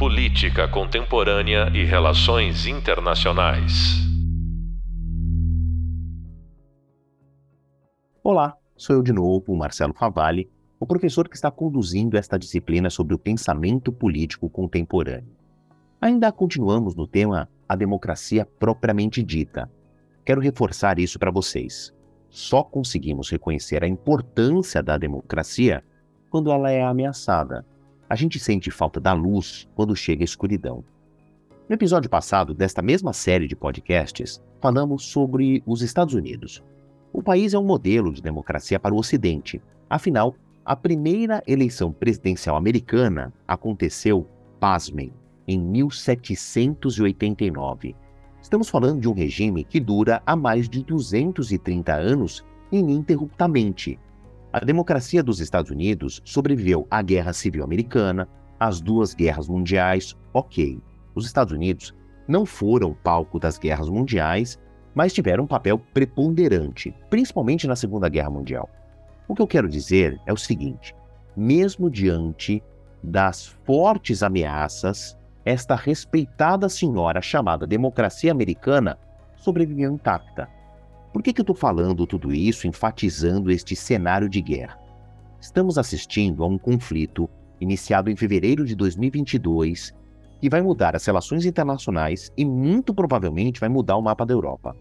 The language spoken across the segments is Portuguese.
Política Contemporânea e Relações Internacionais. Olá, sou eu de novo, Marcelo Favalli, o professor que está conduzindo esta disciplina sobre o pensamento político contemporâneo. Ainda continuamos no tema a democracia propriamente dita. Quero reforçar isso para vocês. Só conseguimos reconhecer a importância da democracia quando ela é ameaçada. A gente sente falta da luz quando chega a escuridão. No episódio passado desta mesma série de podcasts, falamos sobre os Estados Unidos. O país é um modelo de democracia para o Ocidente. Afinal, a primeira eleição presidencial americana aconteceu, pasmem, em 1789. Estamos falando de um regime que dura há mais de 230 anos ininterruptamente. A democracia dos Estados Unidos sobreviveu à Guerra Civil Americana, às duas guerras mundiais, ok. Os Estados Unidos não foram palco das guerras mundiais, mas tiveram um papel preponderante, principalmente na Segunda Guerra Mundial. O que eu quero dizer é o seguinte: mesmo diante das fortes ameaças, esta respeitada senhora chamada democracia americana sobreviveu intacta. Por que, que eu estou falando tudo isso, enfatizando este cenário de guerra? Estamos assistindo a um conflito iniciado em fevereiro de 2022 que vai mudar as relações internacionais e muito provavelmente vai mudar o mapa da Europa.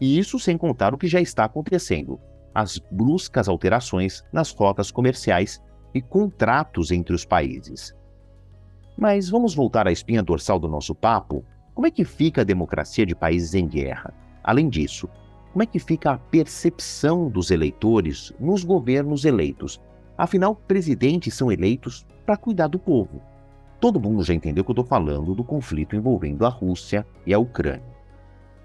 E isso sem contar o que já está acontecendo: as bruscas alterações nas rotas comerciais e contratos entre os países. Mas vamos voltar à espinha dorsal do nosso papo? Como é que fica a democracia de países em guerra? Além disso, como é que fica a percepção dos eleitores nos governos eleitos? Afinal, presidentes são eleitos para cuidar do povo. Todo mundo já entendeu que eu estou falando do conflito envolvendo a Rússia e a Ucrânia.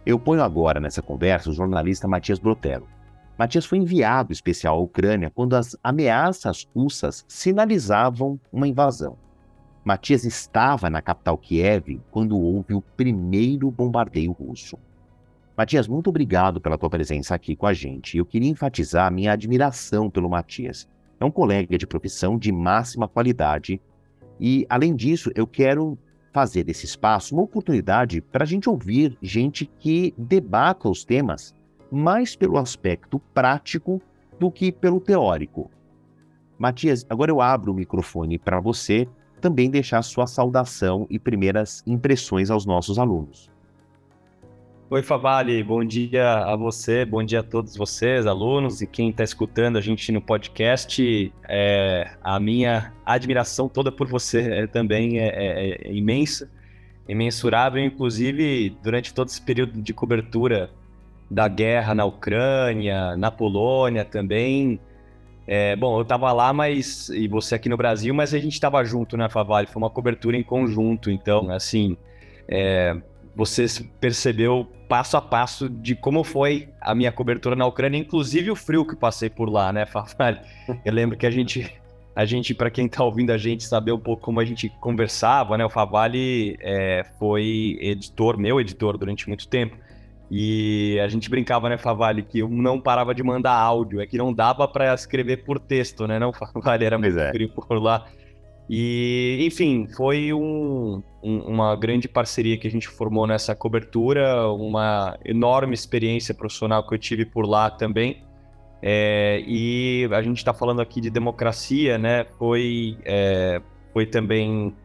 Eu ponho agora nessa conversa o jornalista Matias Brotero. Matias foi enviado especial à Ucrânia quando as ameaças russas sinalizavam uma invasão. Matias estava na capital Kiev quando houve o primeiro bombardeio russo. Matias, muito obrigado pela tua presença aqui com a gente. Eu queria enfatizar a minha admiração pelo Matias. É um colega de profissão de máxima qualidade e, além disso, eu quero fazer desse espaço uma oportunidade para a gente ouvir gente que debata os temas mais pelo aspecto prático do que pelo teórico. Matias, agora eu abro o microfone para você também deixar sua saudação e primeiras impressões aos nossos alunos. Oi, Favale, bom dia a você, bom dia a todos vocês, alunos e quem está escutando a gente no podcast. É, a minha admiração toda por você é, também é, é, é, imensa, imensurável, inclusive durante todo esse período de cobertura da guerra na Ucrânia, na Polônia também. É, bom, eu estava lá, mas e você aqui no Brasil, mas a gente estava junto, né, Favale? Foi uma cobertura em conjunto, então, assim, é, você percebeu passo a passo de como foi a minha cobertura na Ucrânia, inclusive o frio que passei por lá, né, Fafali? Eu lembro que a gente, a gente para quem tá ouvindo a gente saber um pouco como a gente conversava, né, o Favali é, foi editor, meu editor durante muito tempo. E a gente brincava, né, Favali, que eu não parava de mandar áudio, é que não dava para escrever por texto, né, não, Favali? Era muito é. frio por lá. E, enfim, foi um, um, uma grande parceria que a gente formou nessa cobertura, uma enorme experiência profissional que eu tive por lá também. É, e a gente está falando aqui de democracia, né? Foi, é, foi também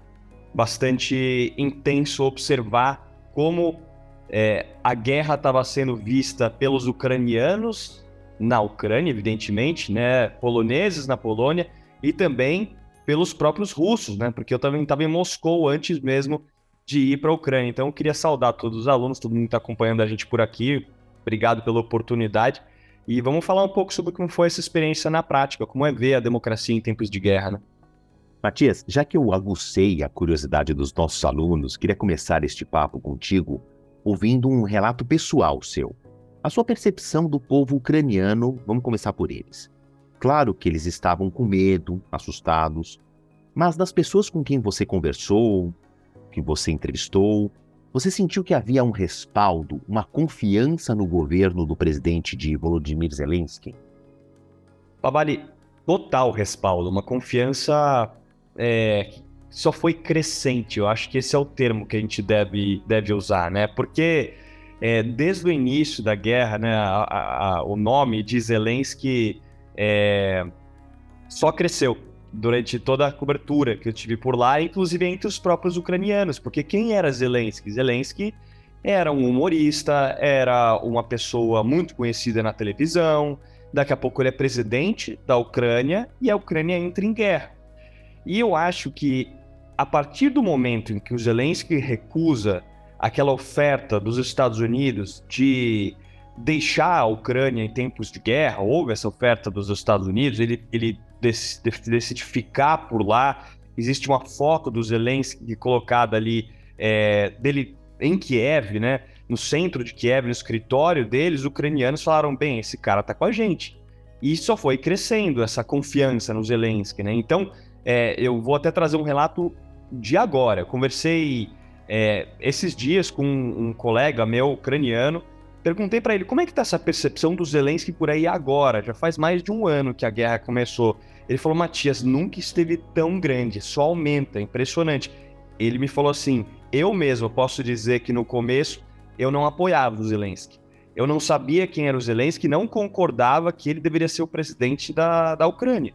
bastante intenso observar como é, a guerra estava sendo vista pelos ucranianos na Ucrânia, evidentemente, né? Poloneses na Polônia e também pelos próprios russos, né? Porque eu também estava em Moscou antes mesmo de ir para a Ucrânia. Então eu queria saudar todos os alunos, todo mundo que está acompanhando a gente por aqui. Obrigado pela oportunidade. E vamos falar um pouco sobre como foi essa experiência na prática, como é ver a democracia em tempos de guerra, né? Matias, já que eu agucei a curiosidade dos nossos alunos, queria começar este papo contigo ouvindo um relato pessoal seu. A sua percepção do povo ucraniano, vamos começar por eles. Claro que eles estavam com medo, assustados, mas das pessoas com quem você conversou, que você entrevistou, você sentiu que havia um respaldo, uma confiança no governo do presidente de Volodymyr Zelensky? Babali, total respaldo, uma confiança é, só foi crescente. Eu acho que esse é o termo que a gente deve, deve usar, né? Porque é, desde o início da guerra, né, a, a, a, o nome de Zelensky é, só cresceu durante toda a cobertura que eu tive por lá, inclusive entre os próprios ucranianos, porque quem era Zelensky? Zelensky era um humorista, era uma pessoa muito conhecida na televisão, daqui a pouco ele é presidente da Ucrânia e a Ucrânia entra em guerra. E eu acho que a partir do momento em que o Zelensky recusa aquela oferta dos Estados Unidos de deixar a Ucrânia em tempos de guerra, houve essa oferta dos Estados Unidos, ele, ele decide ficar por lá. Existe uma foto do Zelensky colocada ali é, dele em Kiev, né? No centro de Kiev, no escritório deles, os ucranianos falaram: bem, esse cara tá com a gente. E só foi crescendo essa confiança no Zelensky, né? Então, é, eu vou até trazer um relato de agora. Eu conversei é, esses dias com um colega meu ucraniano Perguntei para ele como é que tá essa percepção do Zelensky por aí agora. Já faz mais de um ano que a guerra começou. Ele falou, Matias, nunca esteve tão grande, só aumenta, é impressionante. Ele me falou assim: eu mesmo posso dizer que no começo eu não apoiava o Zelensky. Eu não sabia quem era o Zelensky, não concordava que ele deveria ser o presidente da, da Ucrânia.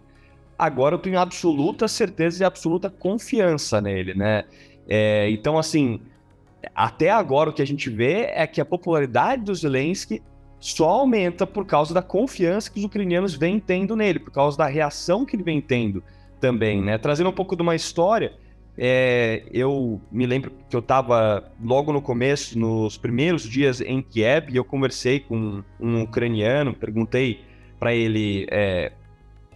Agora eu tenho absoluta certeza e absoluta confiança nele, né? É, então, assim, até agora o que a gente vê é que a popularidade do Zelensky só aumenta por causa da confiança que os ucranianos vêm tendo nele, por causa da reação que ele vem tendo também, né? Trazendo um pouco de uma história, é, eu me lembro que eu estava logo no começo, nos primeiros dias em Kiev, e eu conversei com um ucraniano, perguntei para ele é,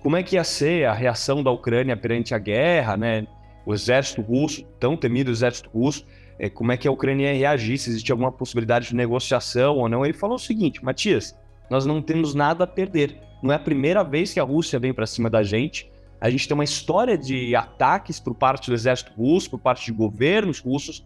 como é que ia ser a reação da Ucrânia perante a guerra, né? O exército russo, tão temido exército russo, é, como é que a Ucrânia ia reagir, se existe alguma possibilidade de negociação ou não. Ele falou o seguinte, Matias, nós não temos nada a perder. Não é a primeira vez que a Rússia vem para cima da gente. A gente tem uma história de ataques por parte do exército russo, por parte de governos russos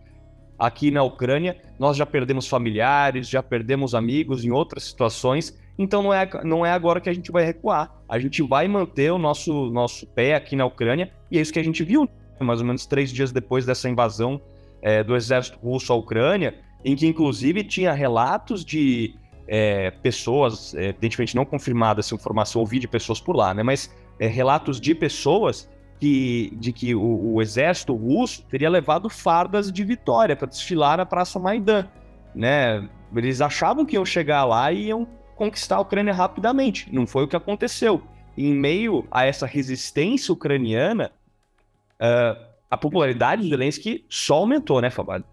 aqui na Ucrânia. Nós já perdemos familiares, já perdemos amigos em outras situações. Então não é, não é agora que a gente vai recuar. A gente vai manter o nosso, nosso pé aqui na Ucrânia. E é isso que a gente viu mais ou menos três dias depois dessa invasão é, do exército russo à Ucrânia, em que inclusive tinha relatos de é, pessoas, é, evidentemente não confirmada essa informação, ouvi de pessoas por lá, né, mas é, relatos de pessoas que, de que o, o, exército russo teria levado fardas de vitória para desfilar na Praça Maidan. Né? Eles achavam que iam chegar lá e iam conquistar a Ucrânia rapidamente. Não foi o que aconteceu. Em meio a essa resistência ucraniana, uh, a popularidade do Zelensky só aumentou, né, Fabado?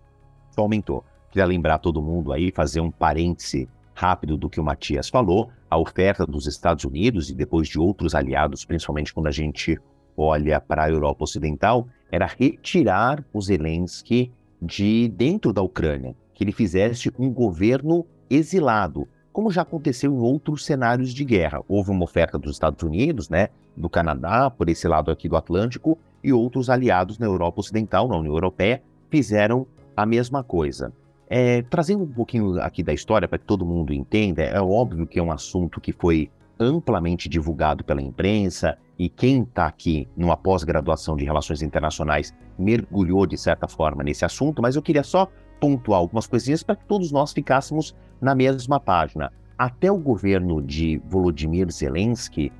Só aumentou. Queria lembrar todo mundo aí, fazer um parêntese rápido do que o Matias falou. A oferta dos Estados Unidos e depois de outros aliados, principalmente quando a gente olha para a Europa Ocidental, era retirar o Zelensky de dentro da Ucrânia, que ele fizesse um governo exilado, como já aconteceu em outros cenários de guerra. Houve uma oferta dos Estados Unidos, né, do Canadá, por esse lado aqui do Atlântico, e outros aliados na Europa Ocidental, na União Europeia, fizeram a mesma coisa. É, trazendo um pouquinho aqui da história para que todo mundo entenda, é óbvio que é um assunto que foi amplamente divulgado pela imprensa e quem está aqui numa pós-graduação de relações internacionais mergulhou de certa forma nesse assunto, mas eu queria só pontuar algumas coisinhas para que todos nós ficássemos na mesma página. Até o governo de Volodymyr Zelensky,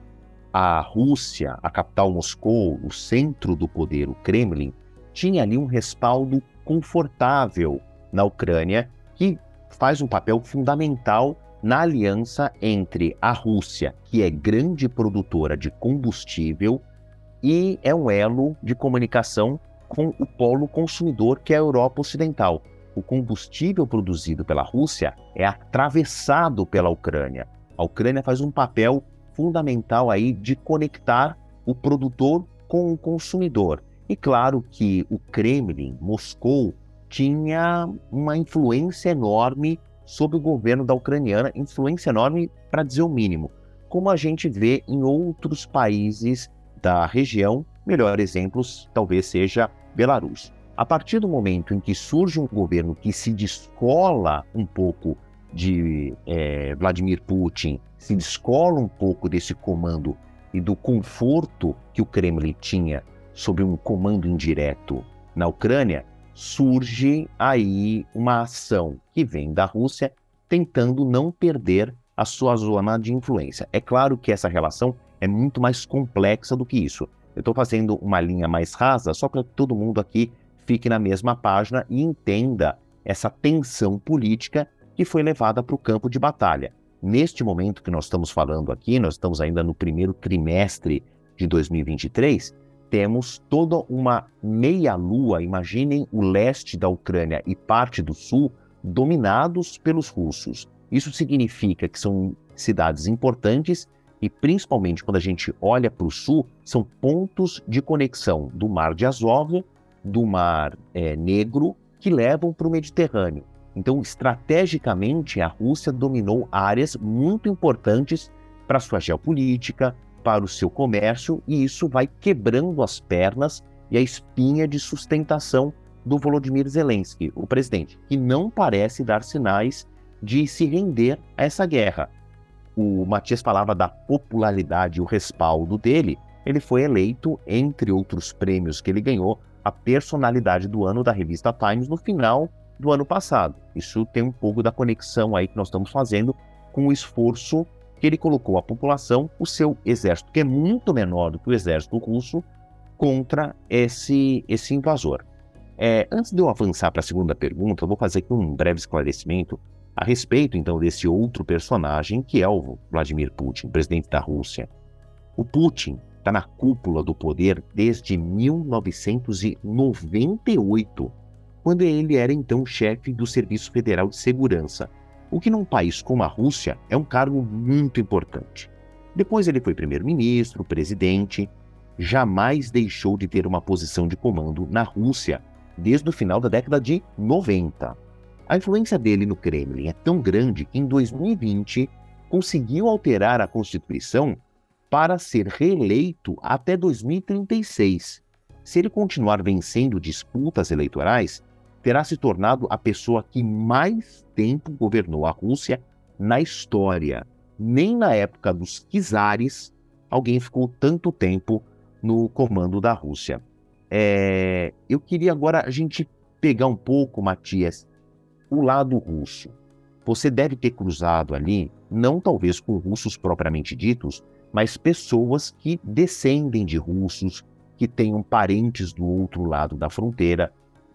a Rússia, a capital Moscou, o centro do poder, o Kremlin, tinha ali um respaldo confortável na Ucrânia, que faz um papel fundamental na aliança entre a Rússia, que é grande produtora de combustível, e é um elo de comunicação com o polo consumidor, que é a Europa Ocidental. O combustível produzido pela Rússia é atravessado pela Ucrânia. A Ucrânia faz um papel fundamental aí de conectar o produtor com o consumidor. E claro que o Kremlin, Moscou, tinha uma influência enorme sobre o governo da ucraniana, influência enorme para dizer o mínimo, como a gente vê em outros países da região, melhor exemplo talvez seja Belarus. A partir do momento em que surge um governo que se descola um pouco de é, Vladimir Putin se descola um pouco desse comando e do conforto que o Kremlin tinha sob um comando indireto na Ucrânia, surge aí uma ação que vem da Rússia tentando não perder a sua zona de influência. É claro que essa relação é muito mais complexa do que isso. Eu estou fazendo uma linha mais rasa só para que todo mundo aqui fique na mesma página e entenda essa tensão política que foi levada para o campo de batalha. Neste momento que nós estamos falando aqui, nós estamos ainda no primeiro trimestre de 2023, temos toda uma meia-lua. Imaginem o leste da Ucrânia e parte do sul dominados pelos russos. Isso significa que são cidades importantes e, principalmente quando a gente olha para o sul, são pontos de conexão do Mar de Azov, do Mar é, Negro, que levam para o Mediterrâneo. Então, estrategicamente, a Rússia dominou áreas muito importantes para sua geopolítica, para o seu comércio, e isso vai quebrando as pernas e a espinha de sustentação do Volodymyr Zelensky, o presidente, que não parece dar sinais de se render a essa guerra. O Matias falava da popularidade e o respaldo dele. Ele foi eleito, entre outros prêmios que ele ganhou, a personalidade do ano da revista Times no final do ano passado. Isso tem um pouco da conexão aí que nós estamos fazendo com o esforço que ele colocou a população, o seu exército, que é muito menor do que o exército russo, contra esse, esse invasor. É, antes de eu avançar para a segunda pergunta, eu vou fazer aqui um breve esclarecimento a respeito, então, desse outro personagem, que é o Vladimir Putin, presidente da Rússia. O Putin está na cúpula do poder desde 1998, quando ele era então chefe do Serviço Federal de Segurança, o que num país como a Rússia é um cargo muito importante. Depois ele foi primeiro-ministro, presidente, jamais deixou de ter uma posição de comando na Rússia desde o final da década de 90. A influência dele no Kremlin é tão grande que em 2020 conseguiu alterar a Constituição para ser reeleito até 2036. Se ele continuar vencendo disputas eleitorais, terá se tornado a pessoa que mais tempo governou a Rússia na história. Nem na época dos czares alguém ficou tanto tempo no comando da Rússia. É, eu queria agora a gente pegar um pouco, Matias, o lado russo. Você deve ter cruzado ali, não talvez com russos propriamente ditos, mas pessoas que descendem de russos, que tenham parentes do outro lado da fronteira.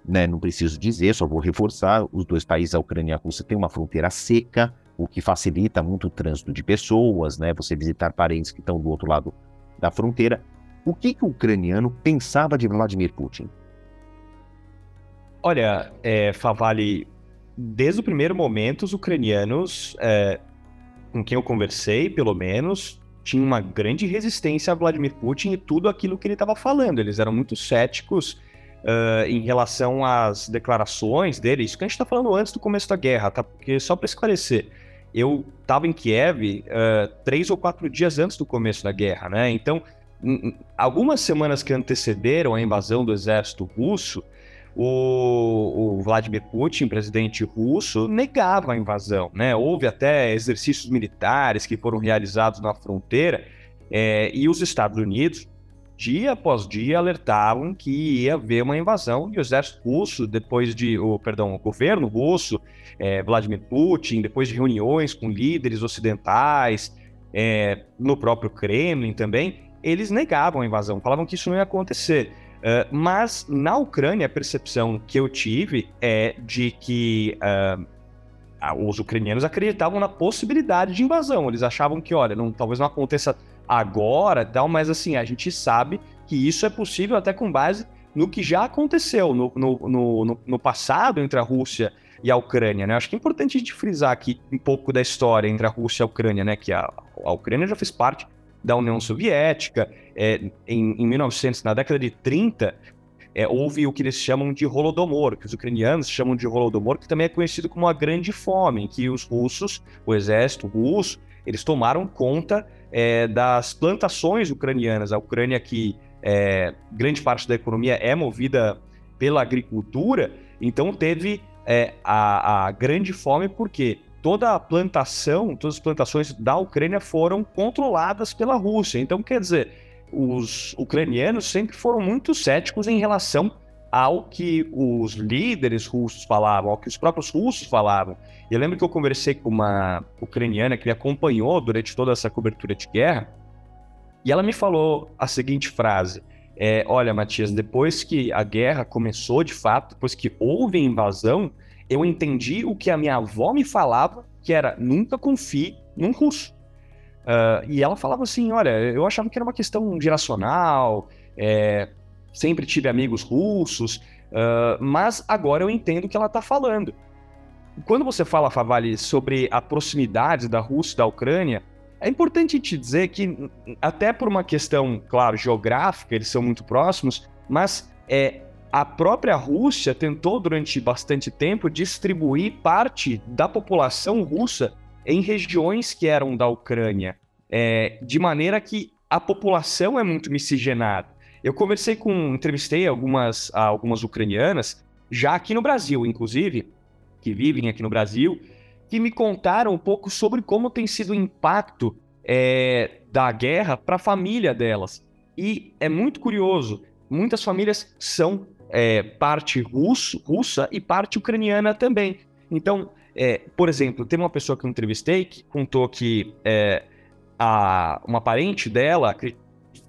Né? Não preciso dizer, só vou reforçar: os dois países, a Ucrânia e a Rússia, têm uma fronteira seca, o que facilita muito o trânsito de pessoas, né? você visitar parentes que estão do outro lado da fronteira. O que, que o ucraniano pensava de Vladimir Putin? Olha, é, Favali, desde o primeiro momento, os ucranianos, é, com quem eu conversei, pelo menos, tinham uma grande resistência a Vladimir Putin e tudo aquilo que ele estava falando. Eles eram muito céticos uh, em relação às declarações dele. Isso que a gente está falando antes do começo da guerra, tá? Porque só para esclarecer, eu estava em Kiev uh, três ou quatro dias antes do começo da guerra, né? Então algumas semanas que antecederam a invasão do exército russo, o, o, Vladimir Putin, presidente russo, negava a invasão. Né? Houve até exercícios militares que foram realizados na fronteira é, e os Estados Unidos, dia após dia, alertavam que ia haver uma invasão e o exército russo, depois de, o, perdão, o governo russo, é, Vladimir Putin, depois de reuniões com líderes ocidentais, é, no próprio Kremlin também, eles negavam a invasão, falavam que isso não ia acontecer. Uh, mas na Ucrânia, a percepção que eu tive é de que uh, os ucranianos acreditavam na possibilidade de invasão. Eles achavam que, olha, não, talvez não aconteça agora, tal, mas assim, a gente sabe que isso é possível até com base no que já aconteceu no, no, no, no passado entre a Rússia e a Ucrânia, né? Acho que é importante a gente frisar aqui um pouco da história entre a Rússia e a Ucrânia, né? Que a, a Ucrânia já fez parte da União Soviética. É, em, em 1900, na década de 30, é, houve o que eles chamam de Holodomor, que os ucranianos chamam de Holodomor, que também é conhecido como a Grande Fome, em que os russos, o exército russo, eles tomaram conta é, das plantações ucranianas. A Ucrânia, que é, grande parte da economia é movida pela agricultura, então teve é, a, a grande fome porque toda a plantação, todas as plantações da Ucrânia foram controladas pela Rússia. Então, quer dizer, os ucranianos sempre foram muito céticos em relação ao que os líderes russos falavam, ao que os próprios russos falavam. Eu lembro que eu conversei com uma ucraniana que me acompanhou durante toda essa cobertura de guerra, e ela me falou a seguinte frase: é, Olha, Matias, depois que a guerra começou de fato, depois que houve a invasão, eu entendi o que a minha avó me falava, que era nunca confie num russo. Uh, e ela falava assim: olha, eu achava que era uma questão geracional, é, sempre tive amigos russos, uh, mas agora eu entendo o que ela está falando. Quando você fala, Favali, sobre a proximidade da Rússia e da Ucrânia, é importante te dizer que, até por uma questão, claro, geográfica, eles são muito próximos, mas é, a própria Rússia tentou, durante bastante tempo, distribuir parte da população russa em regiões que eram da Ucrânia, é, de maneira que a população é muito miscigenada. Eu conversei com, entrevistei algumas, algumas ucranianas, já aqui no Brasil, inclusive, que vivem aqui no Brasil, que me contaram um pouco sobre como tem sido o impacto é, da guerra para a família delas. E é muito curioso, muitas famílias são é, parte russo, russa e parte ucraniana também. Então, é, por exemplo, tem uma pessoa que eu entrevistei que contou que é, a, uma parente dela,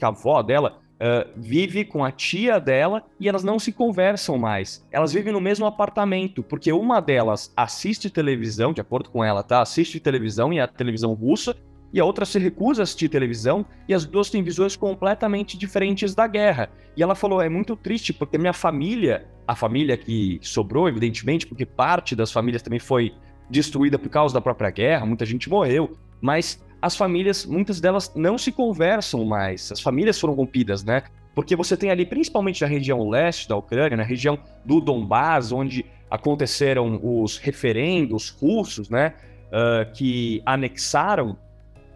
a avó dela, uh, vive com a tia dela e elas não se conversam mais. Elas vivem no mesmo apartamento, porque uma delas assiste televisão, de acordo com ela, tá? Assiste televisão e a televisão russa, e a outra se recusa a assistir televisão, e as duas têm visões completamente diferentes da guerra. E ela falou: é muito triste, porque minha família, a família que sobrou, evidentemente, porque parte das famílias também foi destruída por causa da própria guerra, muita gente morreu, mas as famílias, muitas delas não se conversam mais, as famílias foram rompidas, né? Porque você tem ali, principalmente na região leste da Ucrânia, na região do Donbás, onde aconteceram os referendos russos, né? Uh, que anexaram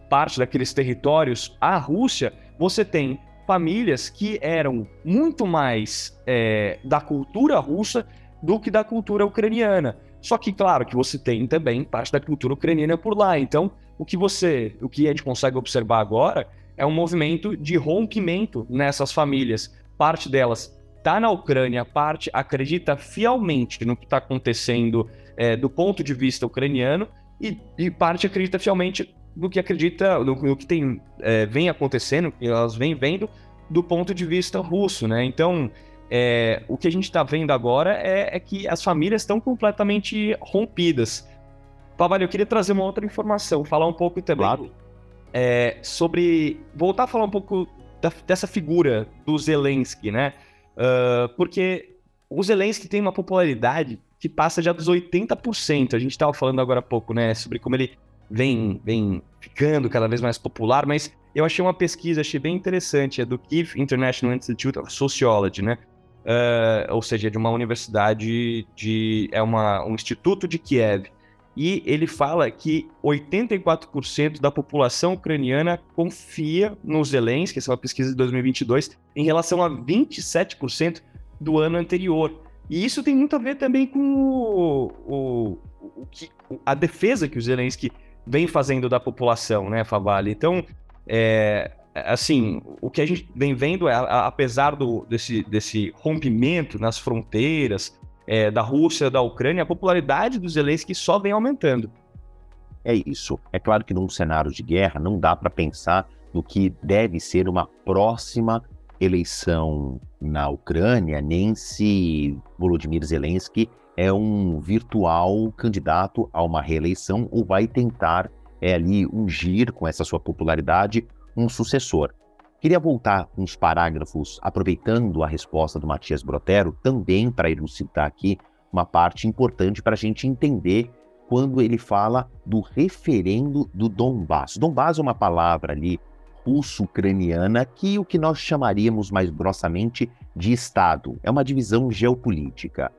parte daqueles territórios à Rússia, você tem famílias que eram muito mais é, da cultura russa do que da cultura ucraniana. Só que, claro, que você tem também parte da cultura ucraniana por lá. Então, o que você, o que a gente consegue observar agora é um movimento de rompimento nessas famílias. Parte delas está na Ucrânia, parte acredita fielmente no que está acontecendo é, do ponto de vista ucraniano e, e parte acredita fielmente no que acredita, no, no que tem, é, vem acontecendo, que elas vêm vendo do ponto de vista russo, né? Então, é, o que a gente está vendo agora é, é, que as famílias estão completamente rompidas. Pavalho, eu queria trazer uma outra informação, falar um pouco também claro. é, sobre. voltar a falar um pouco da, dessa figura do Zelensky, né? Uh, porque o Zelensky tem uma popularidade que passa já dos 80%. A gente estava falando agora há pouco, né? Sobre como ele vem, vem ficando cada vez mais popular, mas eu achei uma pesquisa, achei bem interessante, é do Kiev International Institute of Sociology, né? Uh, ou seja, de uma universidade de. é uma, um instituto de Kiev. E ele fala que 84% da população ucraniana confia no Zelensky, essa é uma pesquisa de 2022, em relação a 27% do ano anterior. E isso tem muito a ver também com o, o, o que, a defesa que o Zelensky vem fazendo da população, né, Favale? Então, é, assim, o que a gente vem vendo é, apesar do, desse, desse rompimento nas fronteiras é, da Rússia, da Ucrânia, a popularidade do Zelensky só vem aumentando. É isso. É claro que num cenário de guerra não dá para pensar no que deve ser uma próxima eleição na Ucrânia, nem se Volodymyr Zelensky é um virtual candidato a uma reeleição ou vai tentar é, ali ungir com essa sua popularidade um sucessor. Queria voltar uns parágrafos, aproveitando a resposta do Matias Brotero, também para elucidar aqui uma parte importante para a gente entender quando ele fala do referendo do Donbass. Donbass é uma palavra ali russo-ucraniana que o que nós chamaríamos mais grossamente de Estado. É uma divisão geopolítica.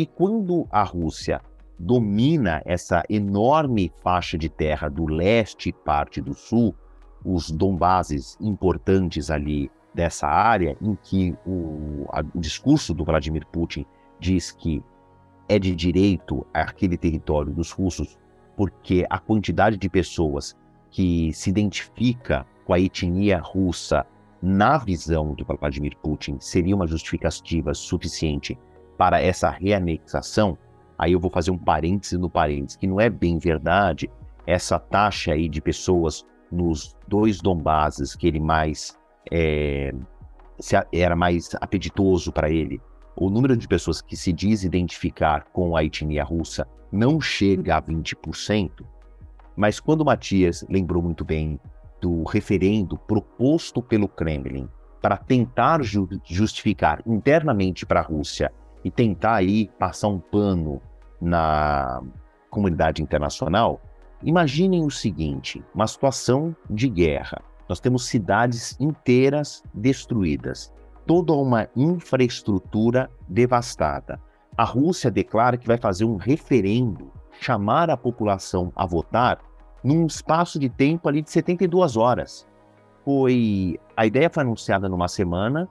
E quando a Rússia domina essa enorme faixa de terra do leste e parte do sul, os Donbasses importantes ali dessa área, em que o, a, o discurso do Vladimir Putin diz que é de direito aquele território dos russos, porque a quantidade de pessoas que se identifica com a etnia russa na visão do Vladimir Putin, seria uma justificativa suficiente para essa reanexação, aí eu vou fazer um parêntese no parêntese, que não é bem verdade essa taxa aí de pessoas nos dois Donbasses que ele mais é, era mais apetitoso para ele, o número de pessoas que se diz identificar com a etnia russa não chega a 20%, mas quando Matias lembrou muito bem do referendo proposto pelo Kremlin para tentar ju justificar internamente para a Rússia e tentar aí passar um pano na comunidade internacional, imaginem o seguinte: uma situação de guerra. Nós temos cidades inteiras destruídas, toda uma infraestrutura devastada. A Rússia declara que vai fazer um referendo, chamar a população a votar num espaço de tempo ali de 72 horas. Foi a ideia foi anunciada numa semana,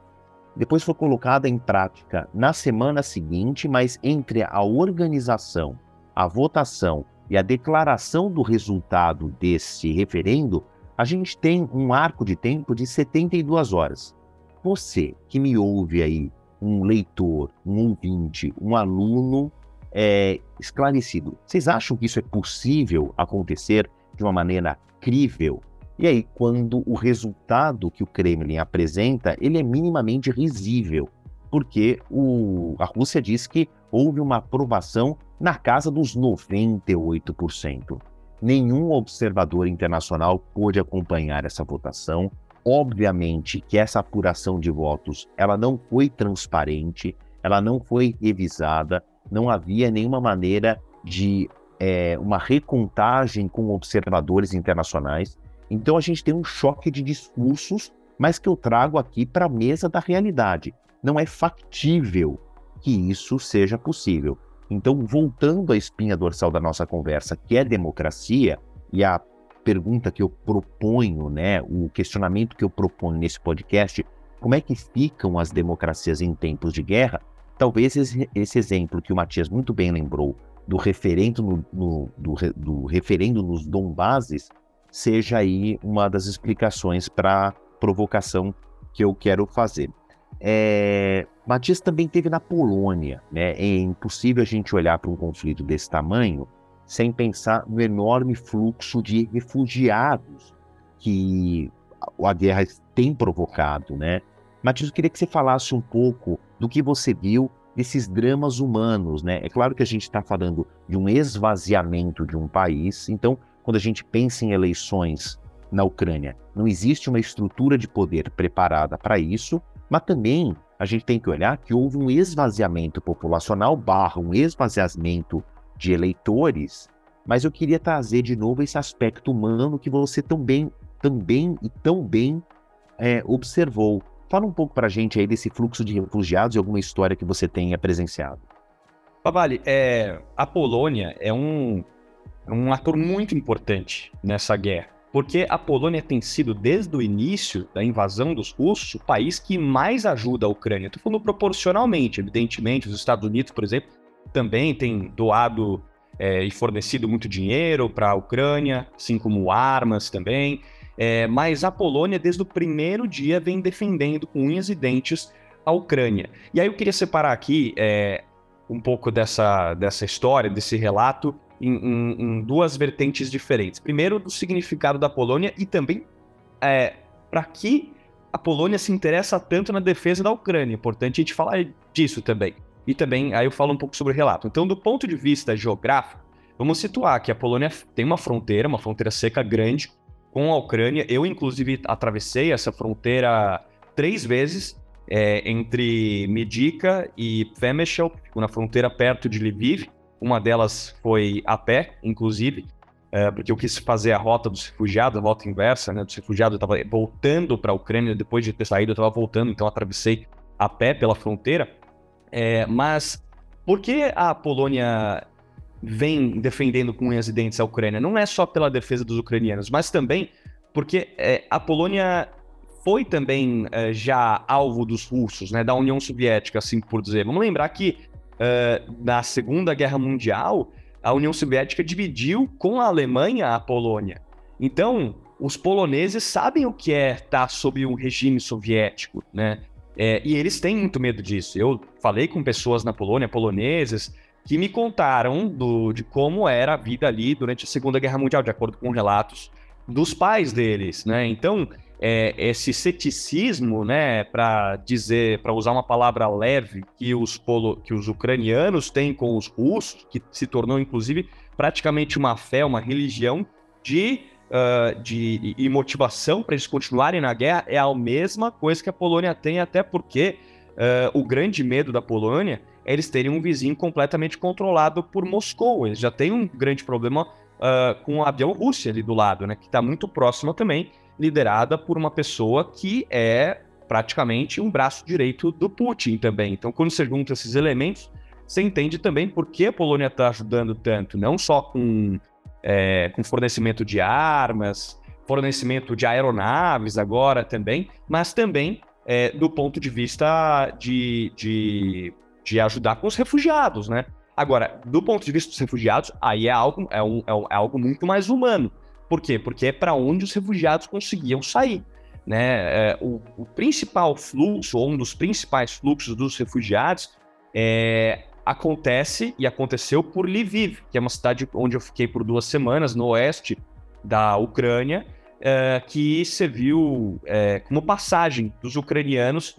depois foi colocada em prática na semana seguinte, mas entre a organização, a votação e a declaração do resultado desse referendo, a gente tem um arco de tempo de 72 horas. Você que me ouve aí, um leitor, um ouvinte, um aluno é, esclarecido, vocês acham que isso é possível acontecer de uma maneira crível. E aí, quando o resultado que o Kremlin apresenta, ele é minimamente risível, porque o, a Rússia diz que houve uma aprovação na casa dos 98%. Nenhum observador internacional pôde acompanhar essa votação. Obviamente que essa apuração de votos, ela não foi transparente, ela não foi revisada, não havia nenhuma maneira de é, uma recontagem com observadores internacionais. Então a gente tem um choque de discursos, mas que eu trago aqui para a mesa da realidade. Não é factível que isso seja possível. Então, voltando à espinha dorsal da nossa conversa, que é democracia, e a pergunta que eu proponho, né, o questionamento que eu proponho nesse podcast, como é que ficam as democracias em tempos de guerra? Talvez esse, exemplo que o Matias muito bem lembrou do referendo, no, no, do, do referendo nos Donbasses seja aí uma das explicações para a provocação que eu quero fazer. É, Matias também teve na Polônia, né? É impossível a gente olhar para um conflito desse tamanho sem pensar no enorme fluxo de refugiados que a guerra tem provocado, né? Matias, eu queria que você falasse um pouco do que você viu desses dramas humanos, né? É claro que a gente está falando de um esvaziamento de um país, então, quando a gente pensa em eleições na Ucrânia, não existe uma estrutura de poder preparada para isso, mas também a gente tem que olhar que houve um esvaziamento populacional barra um esvaziamento de eleitores, mas eu queria trazer de novo esse aspecto humano que você também, também e tão bem é, observou. Fala um pouco para a gente aí desse fluxo de refugiados e alguma história que você tenha presenciado. Pavali, é, a Polônia é um, um ator muito importante nessa guerra, porque a Polônia tem sido, desde o início da invasão dos russos, o país que mais ajuda a Ucrânia. Estou falando proporcionalmente, evidentemente, os Estados Unidos, por exemplo, também tem doado é, e fornecido muito dinheiro para a Ucrânia, assim como armas também. É, mas a Polônia, desde o primeiro dia, vem defendendo com unhas e dentes a Ucrânia. E aí eu queria separar aqui é, um pouco dessa, dessa história, desse relato, em, em, em, duas vertentes diferentes. Primeiro, do significado da Polônia e também é, para que a Polônia se interessa tanto na defesa da Ucrânia. Importante a gente falar disso também. E também, aí eu falo um pouco sobre o relato. Então, do ponto de vista geográfico, vamos situar que a Polônia tem uma fronteira, uma fronteira seca grande com a Ucrânia. Eu, inclusive, atravessei essa fronteira três vezes é, entre Medica e Przemysl, na fronteira perto de Lviv. Uma delas foi a pé, inclusive, é, porque eu quis fazer a rota dos refugiados, a rota inversa, né? Dos refugiados, eu estava voltando para a Ucrânia, depois de ter saído, eu estava voltando, então atravessei a pé pela fronteira. É, mas por que a Polônia vem defendendo com unhas e dentes a Ucrânia, não é só pela defesa dos ucranianos, mas também porque é, a Polônia foi também é, já alvo dos russos, né, da União Soviética, assim por dizer. Vamos lembrar que é, na Segunda Guerra Mundial, a União Soviética dividiu com a Alemanha a Polônia. Então, os poloneses sabem o que é estar sob um regime soviético, né? É, e eles têm muito medo disso. Eu falei com pessoas na Polônia, poloneses, que me contaram do, de como era a vida ali durante a Segunda Guerra Mundial, de acordo com relatos dos pais deles, né? Então, é, esse ceticismo, né, para dizer, para usar uma palavra leve, que os, polo, que os ucranianos têm com os russos, que se tornou inclusive praticamente uma fé, uma religião de, uh, de e motivação para eles continuarem na guerra, é a mesma coisa que a Polônia tem, até porque uh, o grande medo da Polônia é eles terem um vizinho completamente controlado por Moscou. Eles já têm um grande problema uh, com a Bielorrússia ali do lado, né, que está muito próxima também liderada por uma pessoa que é praticamente um braço direito do Putin também. Então, quando você junta esses elementos, você entende também por que a Polônia está ajudando tanto, não só com, é, com fornecimento de armas, fornecimento de aeronaves agora também, mas também é, do ponto de vista de, de, de ajudar com os refugiados, né? Agora, do ponto de vista dos refugiados, aí é algo, é, um, é, um, é algo muito mais humano. Por quê? Porque é para onde os refugiados conseguiam sair. Né? É, o, o, principal fluxo, ou um dos principais fluxos dos refugiados, é, acontece e aconteceu por Lviv, que é uma cidade onde eu fiquei por duas semanas, no oeste da Ucrânia, é, que serviu é, como passagem dos ucranianos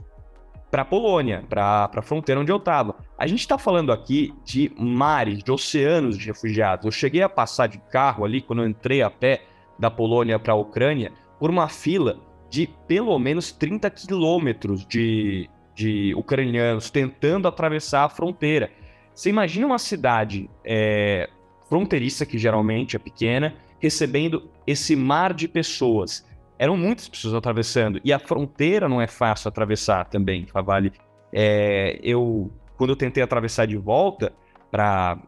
para a Polônia, para a fronteira onde eu estava. A gente está falando aqui de mares, de oceanos de refugiados. Eu cheguei a passar de carro ali, quando eu entrei a pé da Polônia para a Ucrânia, por uma fila de pelo menos 30 quilômetros de, de ucranianos tentando atravessar a fronteira. Você imagina uma cidade é, fronteiriça, que geralmente é pequena, recebendo esse mar de pessoas eram muitas pessoas atravessando. E a fronteira não é fácil atravessar também, Favale. É, eu, quando eu tentei atravessar de volta para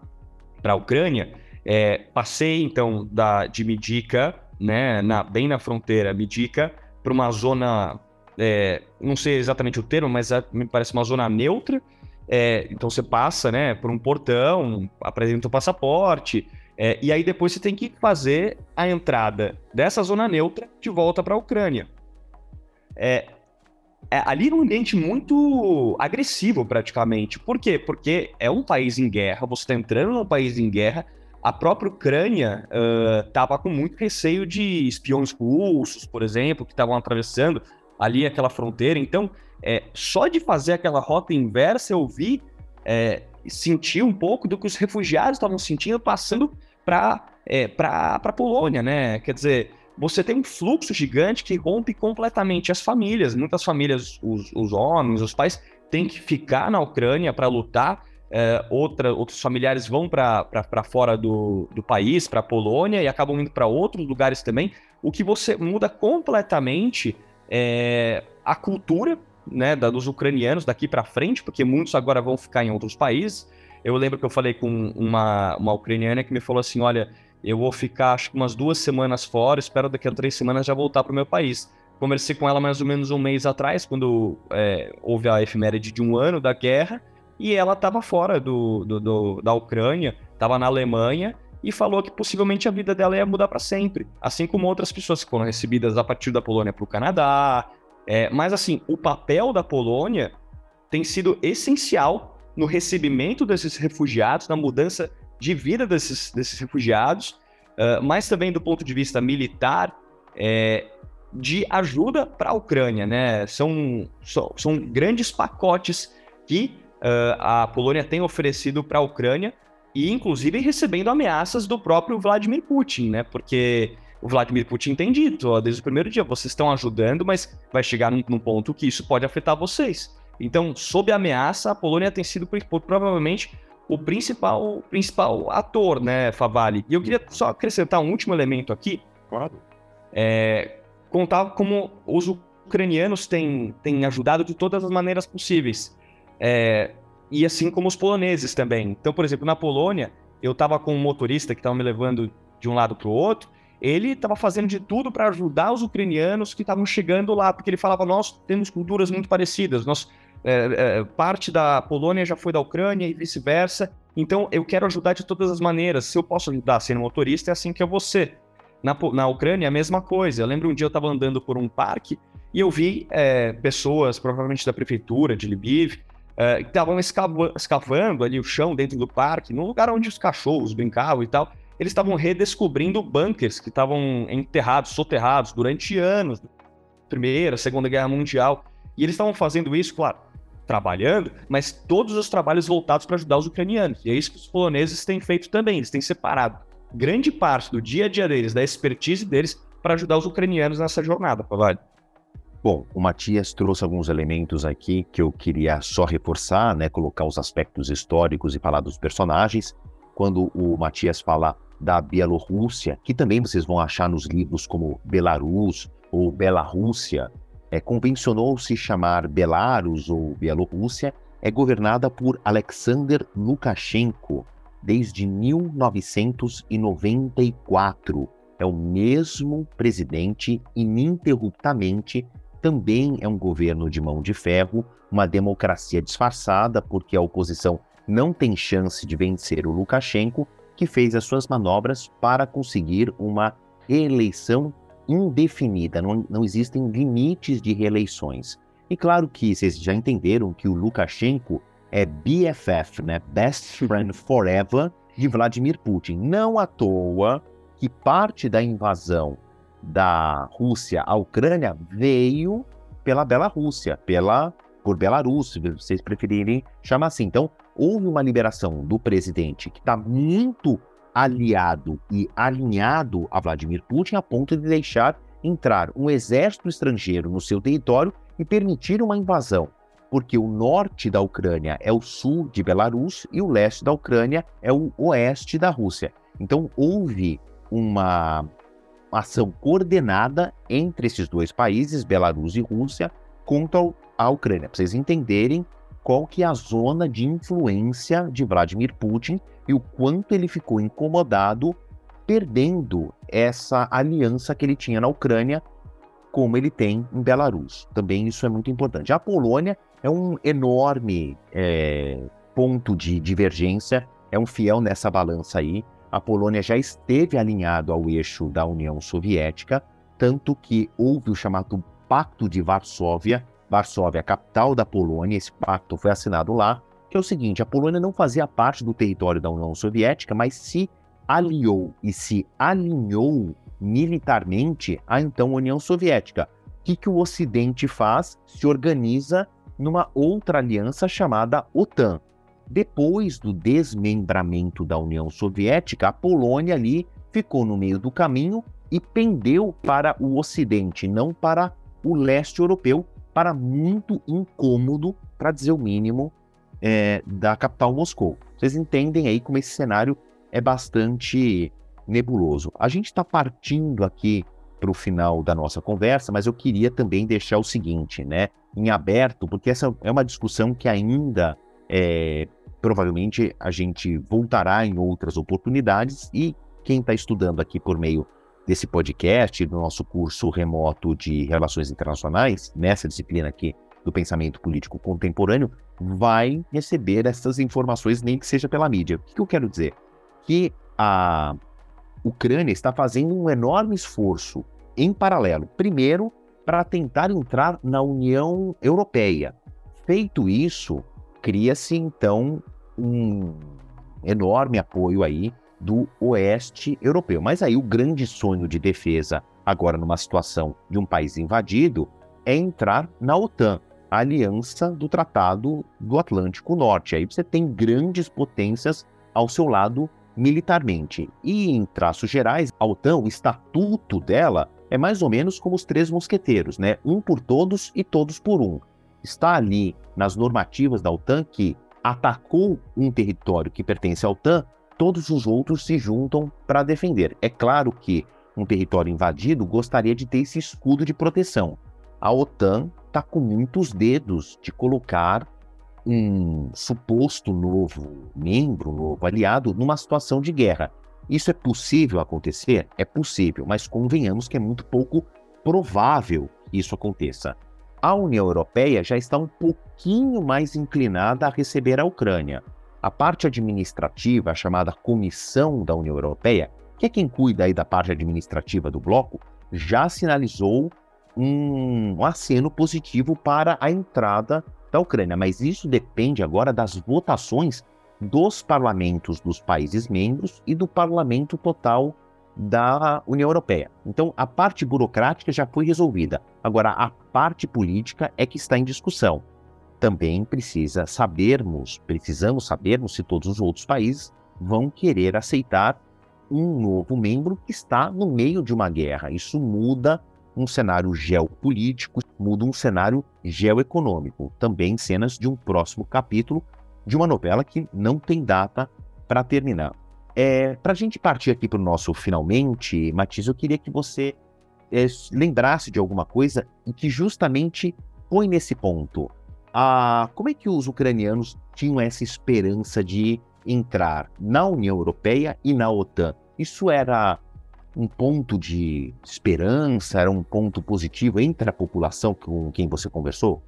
a Ucrânia, é, passei então da, de Midica, né, na, bem na fronteira, Midica, para uma zona, é, não sei exatamente o termo, mas é, me parece uma zona neutra. É, então você passa né, por um portão, apresenta o passaporte, é, e aí depois você tem que fazer a entrada dessa zona neutra de volta para a Ucrânia. É, é, ali é um ambiente muito agressivo, praticamente. Por quê? Porque é um país em guerra, você está entrando num país em guerra, a própria Ucrânia estava uh, com muito receio de espiões russos, por exemplo, que estavam atravessando ali aquela fronteira. Então, é, só de fazer aquela rota inversa, eu vi é, sentir um pouco do que os refugiados estavam sentindo passando para é, a Polônia, né? Quer dizer, você tem um fluxo gigante que rompe completamente as famílias. Muitas famílias, os, os homens, os pais, têm que ficar na Ucrânia para lutar. É, outra, outros familiares vão para fora do, do país, para a Polônia, e acabam indo para outros lugares também. O que você muda completamente é, a cultura né, da, dos ucranianos daqui para frente, porque muitos agora vão ficar em outros países. Eu lembro que eu falei com uma, uma ucraniana que me falou assim: olha, eu vou ficar acho que umas duas semanas fora, espero daqui a três semanas já voltar para o meu país. Conversei com ela mais ou menos um mês atrás, quando é, houve a efeméride de um ano da guerra, e ela estava fora do, do, do, da Ucrânia, estava na Alemanha, e falou que possivelmente a vida dela ia mudar para sempre, assim como outras pessoas que foram recebidas a partir da Polônia para o Canadá, é, mas assim, o papel da Polônia tem sido essencial no recebimento desses refugiados, na mudança de vida desses, desses refugiados, uh, mas também do ponto de vista militar, é, de ajuda para a Ucrânia, né? São, são, são, grandes pacotes que uh, a Polônia tem oferecido para a Ucrânia e, inclusive, recebendo ameaças do próprio Vladimir Putin, né? Porque o Vladimir Putin tem dito, ó, desde o primeiro dia, vocês estão ajudando, mas vai chegar num, num, ponto que isso pode afetar vocês. Então, sob ameaça, a Polônia tem sido provavelmente o principal, principal ator, né, Favali? E eu queria só acrescentar um último elemento aqui. Claro. É, contar como os ucranianos têm, têm ajudado de todas as maneiras possíveis. É, e assim como os poloneses também. Então, por exemplo, na Polônia, eu estava com um motorista que estava me levando de um lado para o outro, ele estava fazendo de tudo para ajudar os ucranianos que estavam chegando lá, porque ele falava: nós temos culturas muito parecidas, nós, é, é, parte da Polônia já foi da Ucrânia e vice-versa, então eu quero ajudar de todas as maneiras. Se eu posso ajudar sendo motorista, é assim que eu vou ser. Na, na Ucrânia, a mesma coisa. Eu lembro um dia eu estava andando por um parque e eu vi é, pessoas, provavelmente da prefeitura de Lviv, que estavam escavando ali o chão dentro do parque, no lugar onde os cachorros brincavam e tal. Eles estavam redescobrindo bunkers que estavam enterrados, soterrados durante anos, Primeira, Segunda Guerra Mundial. E eles estavam fazendo isso, claro, trabalhando, mas todos os trabalhos voltados para ajudar os ucranianos. E é isso que os poloneses têm feito também. Eles têm separado grande parte do dia a dia deles, da expertise deles, para ajudar os ucranianos nessa jornada, Pavalho. Bom, o Matias trouxe alguns elementos aqui que eu queria só reforçar, né, colocar os aspectos históricos e falar dos personagens. Quando o Matias fala da Bielorrússia, que também vocês vão achar nos livros como Belarus ou Belarússia, é, convencionou-se chamar Belarus ou Bielorrússia, é governada por Alexander Lukashenko desde 1994. É o mesmo presidente ininterruptamente. Também é um governo de mão de ferro, uma democracia disfarçada, porque a oposição não tem chance de vencer o Lukashenko, que fez as suas manobras para conseguir uma reeleição indefinida, não, não existem limites de reeleições. E claro que vocês já entenderam que o Lukashenko é BFF, né? Best Friend Forever, de Vladimir Putin. Não à toa que parte da invasão da Rússia à Ucrânia veio pela Belarússia, pela por Belarus, se vocês preferirem chamar assim. Então, houve uma liberação do presidente que está muito aliado e alinhado a Vladimir Putin a ponto de deixar entrar um exército estrangeiro no seu território e permitir uma invasão, porque o norte da Ucrânia é o sul de Belarus e o leste da Ucrânia é o oeste da Rússia. Então houve uma ação coordenada entre esses dois países, Belarus e Rússia, contra a Ucrânia, para vocês entenderem qual que é a zona de influência de Vladimir Putin e o quanto ele ficou incomodado perdendo essa aliança que ele tinha na Ucrânia, como ele tem em Belarus. Também isso é muito importante. A Polônia é um enorme é, ponto de divergência, é um fiel nessa balança aí. A Polônia já esteve alinhado ao eixo da União Soviética, tanto que houve o chamado Pacto de Varsóvia. Varsóvia, capital da Polônia, esse pacto foi assinado lá, que é o seguinte: a Polônia não fazia parte do território da União Soviética, mas se aliou e se alinhou militarmente à então União Soviética. O que, que o Ocidente faz? Se organiza numa outra aliança chamada OTAN. Depois do desmembramento da União Soviética, a Polônia ali ficou no meio do caminho e pendeu para o Ocidente, não para o leste europeu, para muito incômodo, para dizer o mínimo, é, da capital Moscou. Vocês entendem aí como esse cenário é bastante nebuloso. A gente está partindo aqui para o final da nossa conversa, mas eu queria também deixar o seguinte, né, em aberto, porque essa é uma discussão que ainda é, provavelmente a gente voltará em outras oportunidades e quem está estudando aqui por meio desse podcast, do nosso curso remoto de Relações Internacionais, nessa disciplina aqui do pensamento político contemporâneo, vai receber essas informações, nem que seja pela mídia. O que, eu quero dizer? Que a Ucrânia está fazendo um enorme esforço em paralelo. Primeiro, para tentar entrar na União Europeia. Feito isso, cria-se então um enorme apoio aí do oeste europeu. Mas aí o grande sonho de defesa, agora numa situação de um país invadido, é entrar na OTAN a aliança do Tratado do Atlântico Norte. Aí você tem grandes potências ao seu lado militarmente. E em traços gerais, a OTAN, o estatuto dela é mais ou menos como os três mosqueteiros, né? Um por todos e todos por um. Está ali nas normativas da OTAN que atacou um território que pertence à OTAN, todos os outros se juntam para defender. É claro que um território invadido gostaria de ter esse escudo de proteção. A OTAN está com muitos dedos de colocar um suposto novo membro, novo aliado, numa situação de guerra. Isso é possível acontecer? É possível, mas convenhamos que é muito pouco provável que isso aconteça. A União Europeia já está um pouquinho mais inclinada a receber a Ucrânia. A parte administrativa, chamada Comissão da União Europeia, que é quem cuida aí da parte administrativa do bloco, já sinalizou um aceno positivo para a entrada da Ucrânia. Mas isso depende agora das votações dos parlamentos dos países membros e do parlamento total da União Europeia. Então, a parte burocrática já foi resolvida. Agora, a parte política é que está em discussão. Também precisa sabermos, precisamos sabermos se todos os outros países vão querer aceitar um novo membro que está no meio de uma guerra. Isso muda um cenário geopolítico, muda um cenário geoeconômico. Também cenas de um próximo capítulo de uma novela que não tem data para terminar. É, para a gente partir aqui para o nosso finalmente, Matias, eu queria que você é, lembrasse de alguma coisa que justamente põe nesse ponto. Ah, como é que os ucranianos tinham essa esperança de entrar na União Europeia e na OTAN? Isso era um ponto de esperança, era um ponto positivo entre a população com quem você conversou?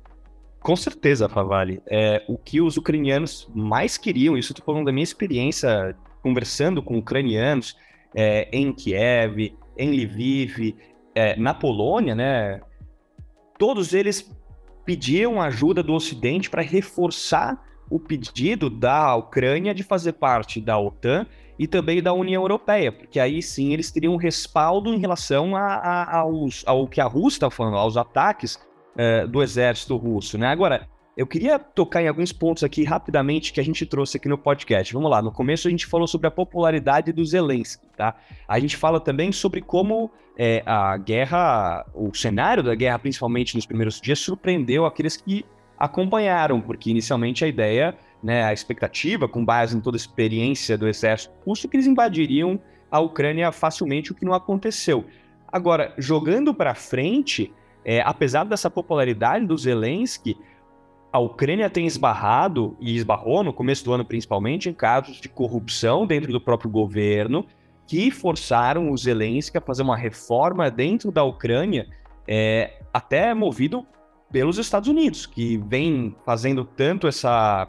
Com certeza, Favale. É, o que os ucranianos mais queriam, isso estou falando da minha experiência conversando com ucranianos é, em Kiev, em Lviv, é, na Polônia, né? Todos eles pediam ajuda do Ocidente para reforçar o pedido da Ucrânia de fazer parte da OTAN e também da União Europeia, porque aí sim eles teriam respaldo em relação a, a, aos, ao que a Rússia está falando, aos ataques uh, do exército russo. Né? Agora, eu queria tocar em alguns pontos aqui rapidamente que a gente trouxe aqui no podcast. Vamos lá, no começo a gente falou sobre a popularidade do Zelensky, tá? A gente fala também sobre como é, a guerra, o cenário da guerra, principalmente nos primeiros dias, surpreendeu aqueles que acompanharam, porque inicialmente a ideia né, a expectativa, com base em toda a experiência do exército russo, que eles invadiriam a Ucrânia facilmente, o que não aconteceu. Agora, jogando para frente, é, apesar dessa popularidade do Zelensky, a Ucrânia tem esbarrado, e esbarrou no começo do ano principalmente, em casos de corrupção dentro do próprio governo, que forçaram o Zelensky a fazer uma reforma dentro da Ucrânia, é, até movido pelos Estados Unidos, que vem fazendo tanto essa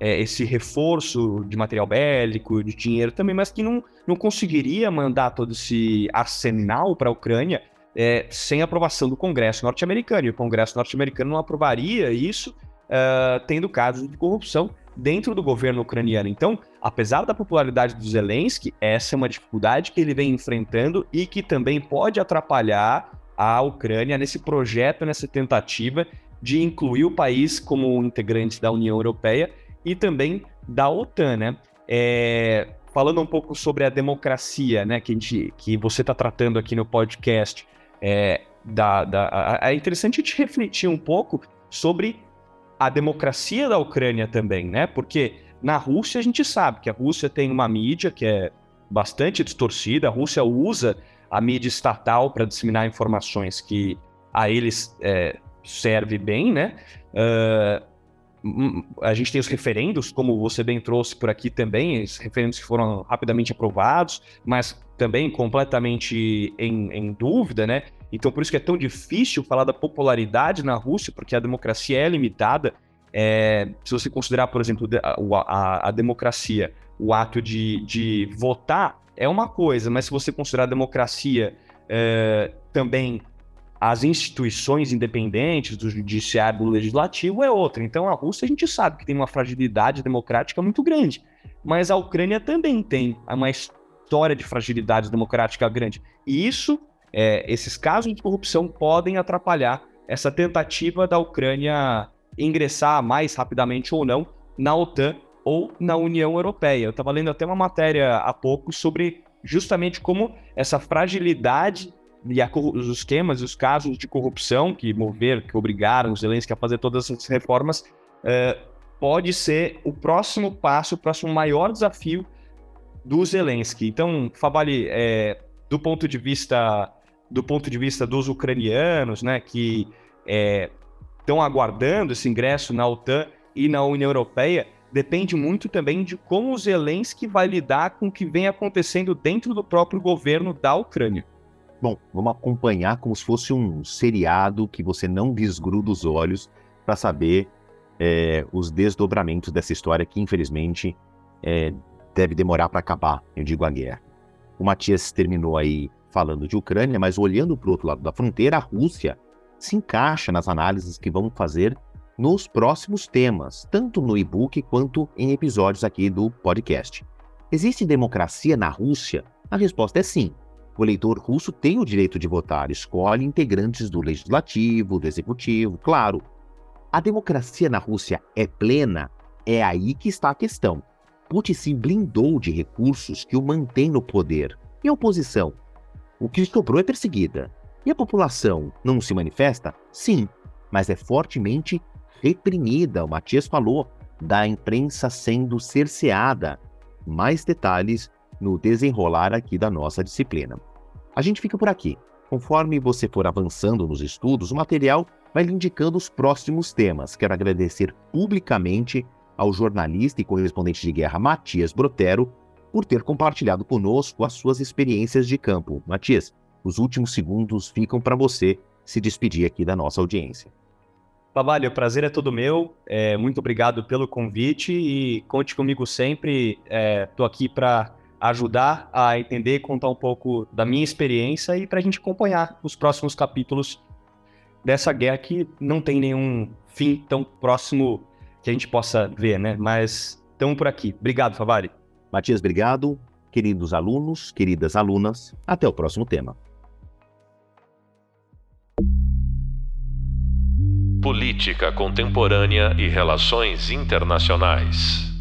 é, esse reforço de material bélico, de dinheiro também, mas que não, não conseguiria mandar todo esse arsenal para a Ucrânia é, sem aprovação do Congresso norte-americano. E o Congresso norte-americano não aprovaria isso, uh, tendo casos de corrupção dentro do governo ucraniano. Então, apesar da popularidade do Zelensky, essa é uma dificuldade que ele vem enfrentando e que também pode atrapalhar a Ucrânia nesse projeto, nessa tentativa de incluir o país como integrante da União Europeia e também da OTAN, né? É, falando um pouco sobre a democracia, né, que, gente, que você está tratando aqui no podcast, é, da, da, é interessante a gente refletir um pouco sobre a democracia da Ucrânia também, né? Porque na Rússia a gente sabe que a Rússia tem uma mídia que é bastante distorcida, a Rússia usa a mídia estatal para disseminar informações que a eles é, serve bem, né? Uh, a gente tem os referendos, como você bem trouxe por aqui também, os referendos que foram rapidamente aprovados, mas também completamente em, em, dúvida, né? Então, por isso que é tão difícil falar da popularidade na Rússia, porque a democracia é limitada. É, se você considerar, por exemplo, a, a, a democracia, o ato de, de, votar, é uma coisa, mas se você considerar a democracia é, também as instituições independentes do judiciário, do legislativo é outra. Então a Rússia a gente sabe que tem uma fragilidade democrática muito grande, mas a Ucrânia também tem uma história de fragilidade democrática grande. E isso, é, esses casos de corrupção podem atrapalhar essa tentativa da Ucrânia ingressar mais rapidamente ou não na OTAN ou na União Europeia. Eu estava lendo até uma matéria há pouco sobre justamente como essa fragilidade e a, os esquemas, os casos de corrupção que moveram, que obrigaram os Zelensky a fazer todas essas reformas, uh, pode ser o próximo passo, o próximo maior desafio do Zelensky. Então, Fabali, é, do ponto de vista do ponto de vista dos ucranianos, né, que estão é, aguardando esse ingresso na OTAN e na União Europeia, depende muito também de como o Zelensky vai lidar com o que vem acontecendo dentro do próprio governo da Ucrânia. Bom, vamos acompanhar como se fosse um seriado que você não desgruda os olhos para saber é, os desdobramentos dessa história que, infelizmente, é, deve demorar para acabar, eu digo a guerra. O Matias terminou aí falando de Ucrânia, mas olhando para o outro lado da fronteira, a Rússia se encaixa nas análises que vamos fazer nos próximos temas, tanto no e-book quanto em episódios aqui do podcast. Existe democracia na Rússia? A resposta é sim. O eleitor russo tem o direito de votar, escolhe integrantes do legislativo, do executivo, claro. A democracia na Rússia é plena? É aí que está a questão. Putin se blindou de recursos que o mantém no poder. E a oposição? O que sobrou é perseguida. E a população não se manifesta? Sim, mas é fortemente reprimida. O Matias falou da imprensa sendo cerceada. Mais detalhes no desenrolar aqui da nossa disciplina. A gente fica por aqui. Conforme você for avançando nos estudos, o material vai lhe indicando os próximos temas. Quero agradecer publicamente ao jornalista e correspondente de guerra Matias Brotero por ter compartilhado conosco as suas experiências de campo. Matias, os últimos segundos ficam para você se despedir aqui da nossa audiência. Babalho, o prazer é todo meu. É, muito obrigado pelo convite e conte comigo sempre. Estou é, aqui para ajudar a entender contar um pouco da minha experiência e para a gente acompanhar os próximos capítulos dessa guerra que não tem nenhum fim tão próximo que a gente possa ver, né? Mas estamos por aqui. Obrigado, Favari. Matias, obrigado. Queridos alunos, queridas alunas, até o próximo tema. Política Contemporânea e Relações Internacionais.